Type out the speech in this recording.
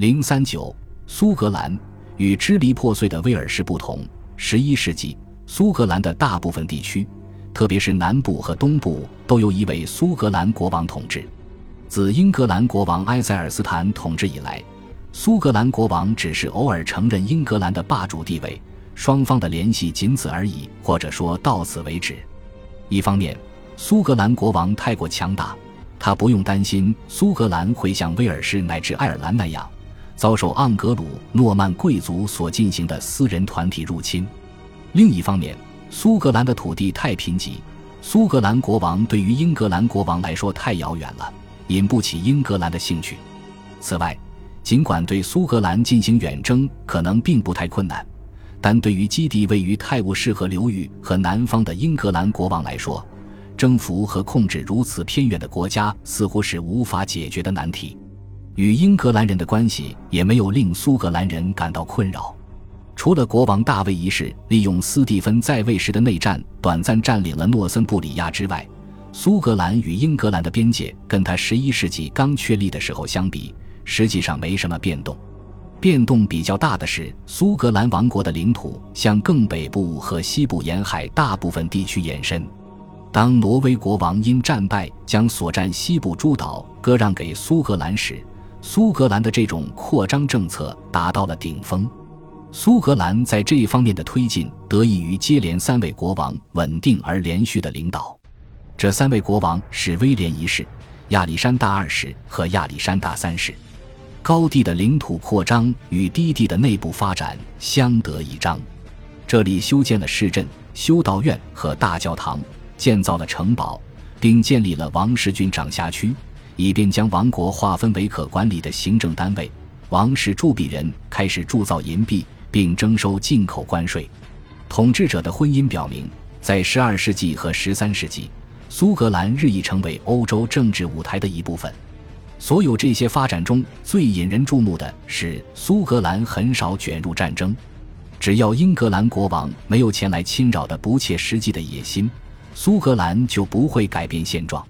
零三九，苏格兰与支离破碎的威尔士不同。十一世纪，苏格兰的大部分地区，特别是南部和东部，都由一位苏格兰国王统治。自英格兰国王埃塞尔斯坦统治以来，苏格兰国王只是偶尔承认英格兰的霸主地位，双方的联系仅此而已，或者说到此为止。一方面，苏格兰国王太过强大，他不用担心苏格兰会像威尔士乃至爱尔兰那样。遭受盎格鲁诺曼贵族所进行的私人团体入侵。另一方面，苏格兰的土地太贫瘠，苏格兰国王对于英格兰国王来说太遥远了，引不起英格兰的兴趣。此外，尽管对苏格兰进行远征可能并不太困难，但对于基地位于泰晤士河流域和南方的英格兰国王来说，征服和控制如此偏远的国家似乎是无法解决的难题。与英格兰人的关系也没有令苏格兰人感到困扰，除了国王大卫一世利用斯蒂芬在位时的内战短暂占领了诺森布里亚之外，苏格兰与英格兰的边界跟他十一世纪刚确立的时候相比，实际上没什么变动。变动比较大的是苏格兰王国的领土向更北部和西部沿海大部分地区延伸。当挪威国王因战败将所占西部诸岛割让给苏格兰时，苏格兰的这种扩张政策达到了顶峰，苏格兰在这一方面的推进得益于接连三位国王稳定而连续的领导。这三位国王是威廉一世、亚历山大二世和亚历山大三世。高地的领土扩张与低地的内部发展相得益彰，这里修建了市镇、修道院和大教堂，建造了城堡，并建立了王室军长辖区。以便将王国划分为可管理的行政单位，王室铸币人开始铸造银币，并征收进口关税。统治者的婚姻表明，在十二世纪和十三世纪，苏格兰日益成为欧洲政治舞台的一部分。所有这些发展中最引人注目的是，苏格兰很少卷入战争。只要英格兰国王没有前来侵扰的不切实际的野心，苏格兰就不会改变现状。